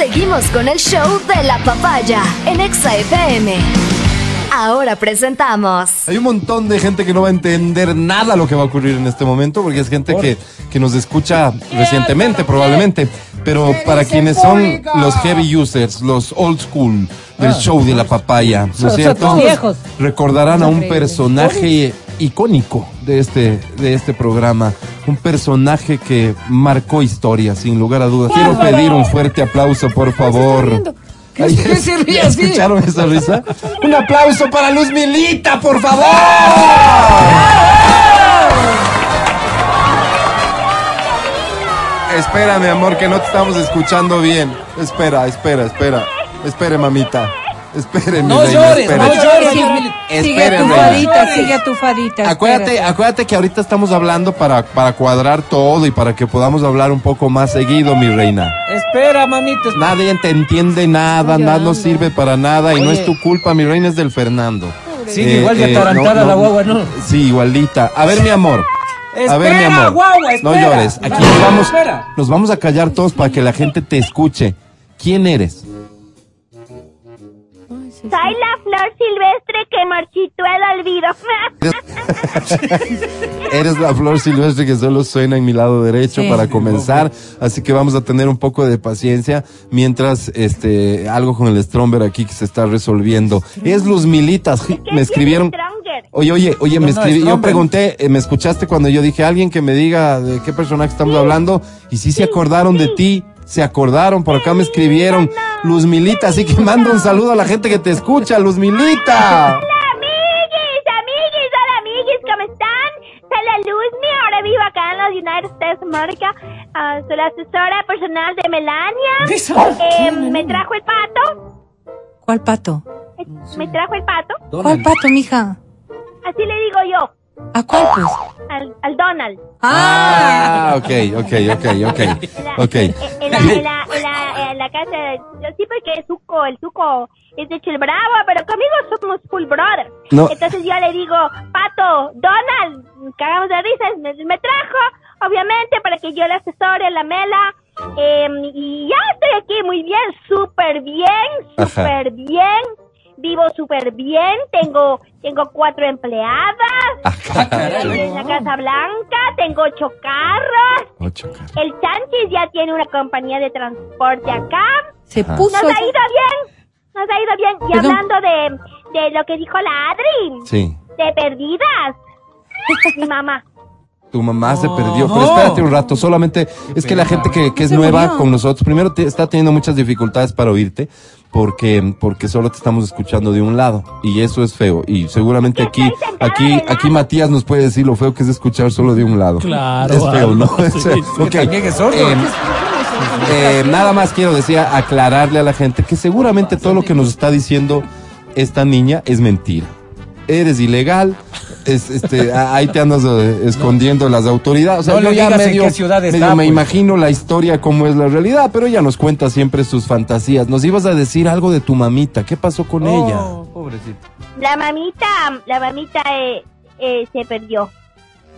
Seguimos con el show de la papaya en Exa FM. Ahora presentamos. Hay un montón de gente que no va a entender nada lo que va a ocurrir en este momento, porque es gente que, que nos escucha recientemente, probablemente. Pero para quienes son los heavy users, los old school del show de la papaya, ¿no es cierto? viejos. Recordarán a un personaje icónico de este, de este programa, un personaje que marcó historia, sin lugar a dudas. Quiero pedir un fuerte aplauso, por favor. Ay, qué se ríe ¿ya así? ¿Escucharon esa risa? Un aplauso para Luz Milita, por favor. Espera, mi amor, que no te estamos escuchando bien. Espera, espera, espera. Espere, mamita. Espere, mi No reina, llores, no llores. Sigue Espere, tu reina. fadita, sigue tu fadita. Acuérdate, espérate. acuérdate que ahorita estamos hablando para, para cuadrar todo y para que podamos hablar un poco más seguido, mi reina. Espera, mamita. espera. Nadie te entiende nada, nada no sirve para nada y no es tu culpa, mi reina es del Fernando. Sí, Eh, igual de eh, atarantada la guagua, ¿no? Sí, igualita. A ver, mi amor. A ver, mi amor. guagua, no llores. Aquí nos vamos, espera. nos vamos a callar todos para que la gente te escuche. ¿Quién eres? Soy la flor silvestre que marchitó el olvido. Eres la flor silvestre que solo suena en mi lado derecho Sí. para comenzar, así que vamos a tener un poco de paciencia mientras este algo con el Stromber aquí que se está resolviendo. Es Luz Militas, ¿Qué me escribieron. Oye, oye, oye, me no, escribí, yo Stromberg. pregunté, eh, me escuchaste cuando yo dije alguien que me diga de qué personaje estamos hablando y sí se acordaron de ti, se acordaron, por acá me escribieron Luz Milita, así que mando un saludo a la gente que te escucha, Luz Milita. Hola, amiguis, amiguis, hola, amiguis, ¿cómo están? Soy la Luzmi, ahora vivo acá en los United States of America. Ah, soy la asesora personal de Melania. Eh, me trajo el pato. ¿Cuál pato? Eh, Me trajo el pato. ¿Cuál pato, mija? Así le digo yo, ¿A cuál, pues? al, al Donald. Ah, Ah, ok, ok, ok, ok, En la, ok. En, la, en, la, en, la, en la casa, yo sí porque el suco, el suco es de Chile Bravo, pero conmigo somos full brothers. No. Entonces yo le digo, Pato, Donald, cagamos de risas, me, me trajo, obviamente, para que yo le asesore la mela. eh, y ya estoy aquí muy bien, súper bien, súper bien. Vivo súper bien, tengo tengo cuatro empleadas, estoy en la Casa Blanca, tengo ocho carros, Ocho, cara. el Chanchis ya tiene una compañía de transporte acá. se puso. Nos ha ido bien. Nos ha ido bien. Y Perdón. hablando de, de lo que dijo la Adri, Sí. de perdidas. Mi mamá. Tu mamá se perdió, No. pero espérate un rato, solamente es que la gente que, que es nueva murió. con nosotros, primero te- está teniendo muchas dificultades para oírte, porque, porque solo te estamos escuchando de un lado, y eso es feo, y seguramente aquí, aquí, aquí Matías nos puede decir lo feo que es escuchar solo de un lado. Claro, Es feo, ¿no? Álvaro, sí, sí, Ok, también es sordo. eh, nada más quiero decir, aclararle a la gente que seguramente todo lo que nos está diciendo esta niña es mentira. Eres ilegal, es, este, ahí te andas eh, escondiendo las autoridades. O sea, No yo le ya digas en medio, qué ciudad medio me pues. imagino la historia como es la realidad, pero ella nos cuenta siempre sus fantasías. Nos ibas a decir algo de tu mamita, ¿qué pasó con ella? Oh, pobrecito. La mamita, la mamita eh, eh, se perdió.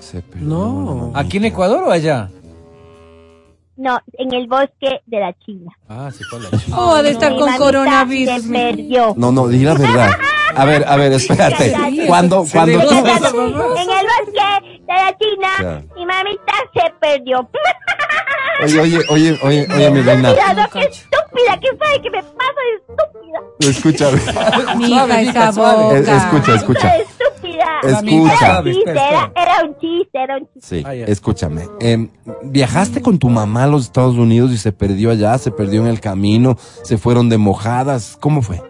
Se perdió No. ¿Aquí en Ecuador o allá? No, en el bosque de la China. Ah, se fue a la chica. Oh, de estar con coronavirus. Se perdió. No, no, di la verdad. A ver, a ver, espérate. Cuando, cuando tú... En el bosque de la China, mi mamita se perdió. Oye, oye, oye, oye, oye, mi reina. Qué estúpida, ¿qué sabe que me pasa de estúpida? Escúchame. Mija, esa boca. Escucha, escucha. Estúpida. Escucha. Era un chiste, era, era un chiste, era un chiste. Sí, Ah, escúchame. Em, ¿Viajaste con tu mamá a los Estados Unidos y se perdió allá? ¿Se perdió en el camino? ¿Se fueron de mojadas? ¿Cómo fue?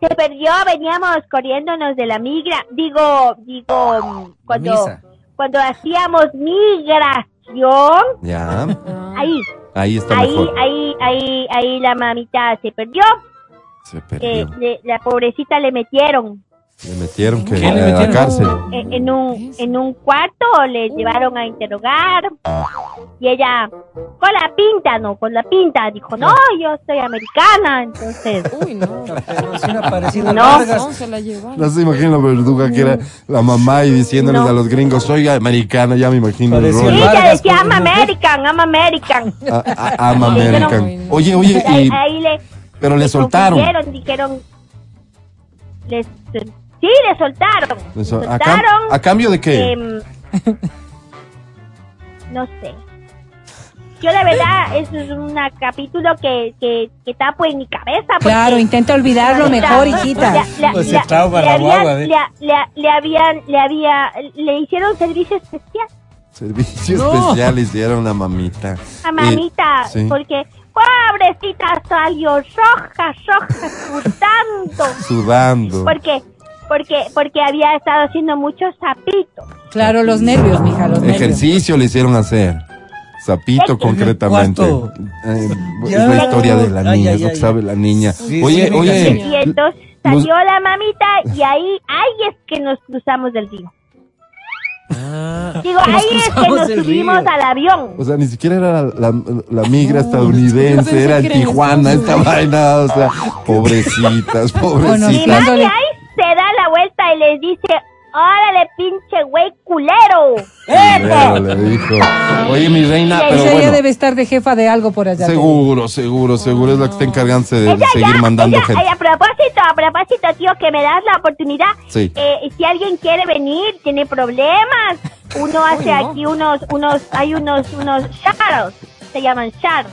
Se perdió, veníamos corriéndonos de la migra. Digo, digo, cuando, misa. cuando hacíamos migración, Ya, ahí, ahí está ahí, mejor. ahí, ahí, ahí la mamita se perdió. Se Eh, perdió. le- la pobrecita le metieron. Le metieron que ¿Qué le a la metieron? cárcel. en, en un, en un cuarto le llevaron a interrogar y ella con la pinta, no, con la pinta, dijo, no, yo soy americana, entonces, Uy, no. Pero sí una parecida No. No, se la llevaron. No se imagina la verduga que era la mamá y diciéndoles No. a los gringos, soy americana, ya me imagino el y ella decía, I'm. American, I'm American. A- a- I'm Ay, American. no. Oye, oye, ahí, y, ahí le, pero le soltaron. confundieron, dijeron, les, sí, le soltaron, le ¿A, cam- soltaron, a cambio de qué? Em, no sé. Yo la verdad, eso es un capítulo que, que, que tapo en mi cabeza. Claro, intenta olvidarlo mejor, hijita. le- habían- ¿eh? le, había, le hicieron servicio especial Servicio No. especial hicieron a mamita. a mamita, Eh, sí. porque pobrecita salió roja, roja, sudando, Sudando. porque, porque, porque había estado haciendo muchos zapitos. Claro, los nervios, mija, los nervios. Ejercicio le hicieron hacer. Zapito En concretamente. Eh, es la historia de la niña, ay, es lo ay, que sabe la niña. Sí, oye, sí, oye. Y entonces salió la mamita y ahí, ahí es que nos cruzamos del río. Ah, Digo, ahí es que nos subimos río. al avión. o sea, ni siquiera era la, la- la migra estadounidense, era en Tijuana esta vaina, o sea, pobrecitas, pobrecitas. Ahí se da la vuelta y les dice, órale pinche güey culero. Le dijo, oye mi reina, pero Ella ya bueno, debe estar de jefa de algo por allá. seguro, seguro, seguro es la que está encargándose de Ella seguir ya, mandando ella- gente. ay, a propósito, a propósito, tío, que me das la oportunidad. Sí. Eh, si alguien quiere venir, tiene problemas. Uno hace no. aquí unos, unos, hay unos, unos sharos, se llaman sharos.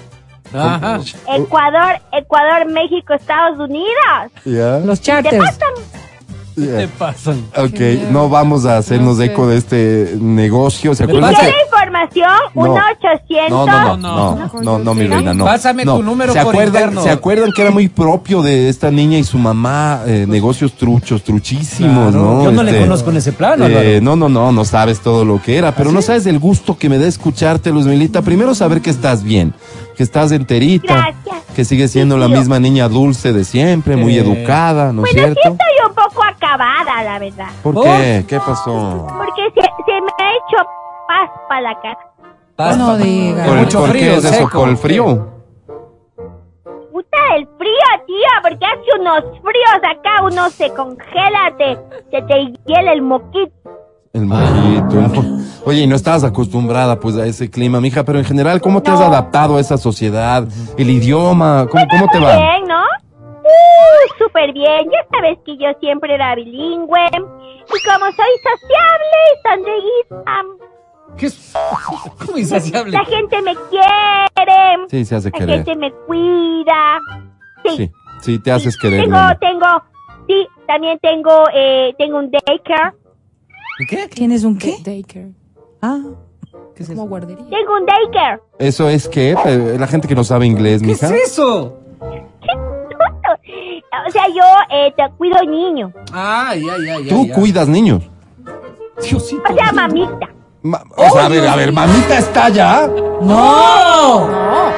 Ajá. Ecuador, Ecuador, México, Estados Unidos. Los Te charters. pasan. Ya. ¿Qué pasan? Ok, no vamos a hacernos No sé. eco de este negocio. ¿Se Me acuerdan pasa- que- ¿Quiere información? No. 1 800 No, no, no, No, no, no, no, mi reina, no. Pásame No. tu número ¿Se por acuerdan, interno. ¿Se acuerdan que era muy propio de esta niña y su mamá? eh, negocios truchos, truchísimos, Claro, ¿no? Yo no le Este, conozco en ese plano, eh, no, no, no, no sabes todo lo que era, pero no sabes el gusto que me da escucharte, Luz Milita. Primero saber que estás bien, que estás enterita, Gracias. que sigues siendo Sí, la misma niña dulce de siempre, muy Eh. educada, ¿no es Bueno, sí cierto? estoy un poco acabada, la verdad. ¿Por qué? ¿Qué pasó? Porque se, se me ha hecho paz para la cara. Pasa. No diga. ¿Por, mucho por qué es eso? seco. ¿Por el frío? Puta, el frío, tío, porque hace unos fríos acá, uno se congela, te, se te hiela el moquito. El mojito. el mo- Oye, y no estabas acostumbrada pues a ese clima, mija, pero en general, ¿cómo te has adaptado a esa sociedad? El idioma, ¿cómo, cómo te va? Bien, ¿no? Uh, súper bien. Ya sabes que yo siempre era bilingüe. Y como soy sociable y sonreísta, ¿Qué es? ¿Cómo insaciable? la gente me quiere, Sí, se hace la querer. gente me cuida. Sí, Sí, sí, te haces querer. tengo, tengo, sí, también tengo, eh, tengo un daycare. ¿Qué? ¿Tienes un qué? Daycare. Ah, ¿Qué es Como eso? guardería. Tengo un daycare. ¿Eso es qué? La gente que no sabe inglés, ¿Qué es mija. eso? O sea, yo eh, te cuido niños. Ay, ay, ay, Tú ay, ay. cuidas niños. Diosito. O sea, mamita. Ma- o sea, a ver, a ver, mamita está ya. no. No.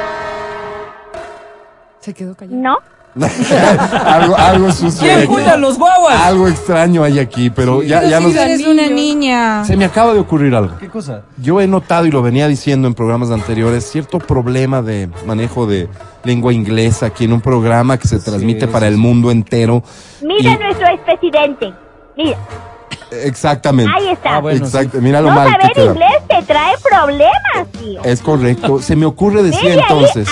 Se quedó callado. ¿No? algo, algo sucio. ¿Quién cuida los guaguas? Algo extraño hay aquí, pero ya, ya nos... eres una niña. Se me acaba de ocurrir algo. ¿Qué cosa? Yo he notado y lo venía diciendo en programas anteriores, cierto problema de manejo de lengua inglesa aquí en un programa que se transmite Sí, para el mundo entero. Mira Y- nuestro expresidente. Mira, Exactamente. ahí está. Ah, bueno, Exacto. Mira lo no mal que saber inglés te trae problemas, tío. Es correcto. Se me ocurre decir entonces.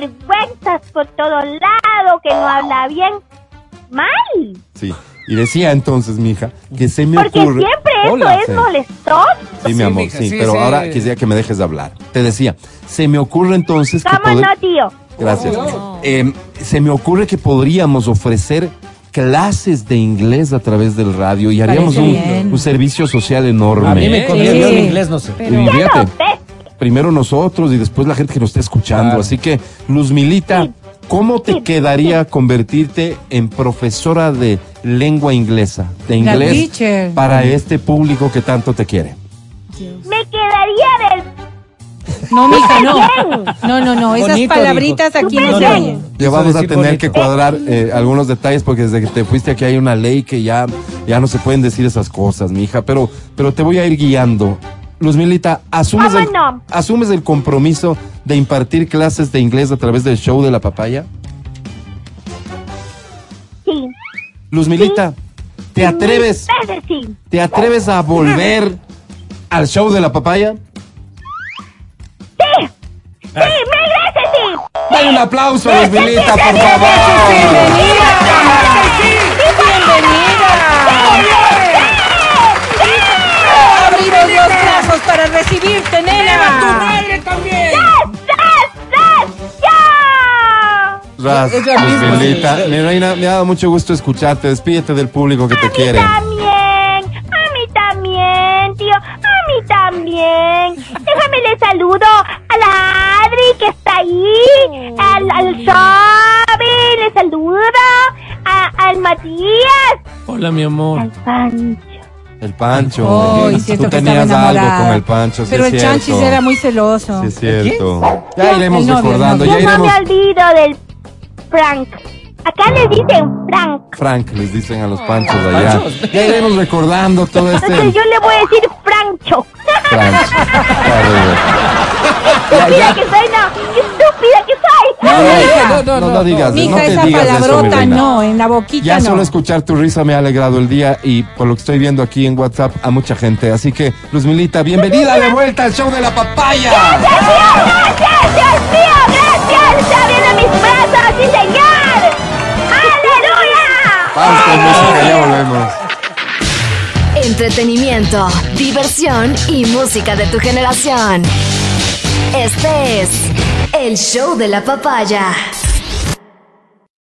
Vergüenzas por todo lado, que no habla bien. Mal. Sí. Y decía entonces, mija, que se me Porque ocurre. siempre eso Hola, es sí. molestoso. Sí, mi Sí, amor, mija, sí, sí, pero sí. ahora quisiera que me dejes de hablar. Te decía, se me ocurre entonces que ¿Cómo poder- no, tío? Gracias. No. Eh, se me ocurre que podríamos ofrecer clases de inglés a través del radio y haríamos un, servicio social enorme. A mí me Sí. conviene, en inglés no sé. Y primero nosotros y después la gente que nos está escuchando. Claro. Así que, Luz Milita, Sí. ¿cómo te Sí. quedaría convertirte en profesora de lengua inglesa, de inglés, para este público que tanto te quiere? Dios. Me quedaría del No, mija, no. No, no, no. Esas Bonito, palabritas aquí no No, se no. oyen. Ya vamos a tener bonito. que cuadrar eh, algunos detalles porque desde que te fuiste aquí hay una ley que ya, ya no se pueden decir esas cosas, mi hija, pero, pero te voy a ir guiando. Luz Milita, ¿asumes el. ¿asumes el compromiso de impartir clases de inglés a través del show de la papaya? Sí. Luz Milita, ¿te atreves, Veces sí. te atreves a volver al show de la papaya? Sí. Sí, mil veces sí. Dale un aplauso a Luz Milita, por favor. Abrimos Ras, Ella misma, sí. mi reina, me ha dado mucho gusto escucharte. Despídete del público que te A quiere. mí también, a mí también, tío, a mí también. Déjame le saludo a la Adri que está ahí, al, al Xavi, le saludo a, al Matías, Hola, mi amor. al Pancho. El Pancho. Oh, Tú tenías algo enamorada. con el Pancho, sí Pero es el cierto. chanchis era muy celoso. Sí, es cierto. Ya iremos El novio, el recordando, novio. ya Yo no iremos. me olvido del Frank. Acá le dicen Frank. Frank, les dicen a los Panchos allá. Panchos. Ya iremos recordando todo este. Entonces yo le voy a decir Francho. Frank. Claro, Estúpida que soy, no. Qué estúpida que soy. No, no, no, no, no digas, Mija, no te esa palabrota no, en la boquita Ya no. solo escuchar tu risa me ha alegrado el día y por lo que estoy viendo aquí en WhatsApp a mucha gente. Así que, Luz Milita, bienvenida de vuelta al show de la papaya. ¡Gracias! Entretenimiento, diversión y música de tu generación. Este es el show de la papaya.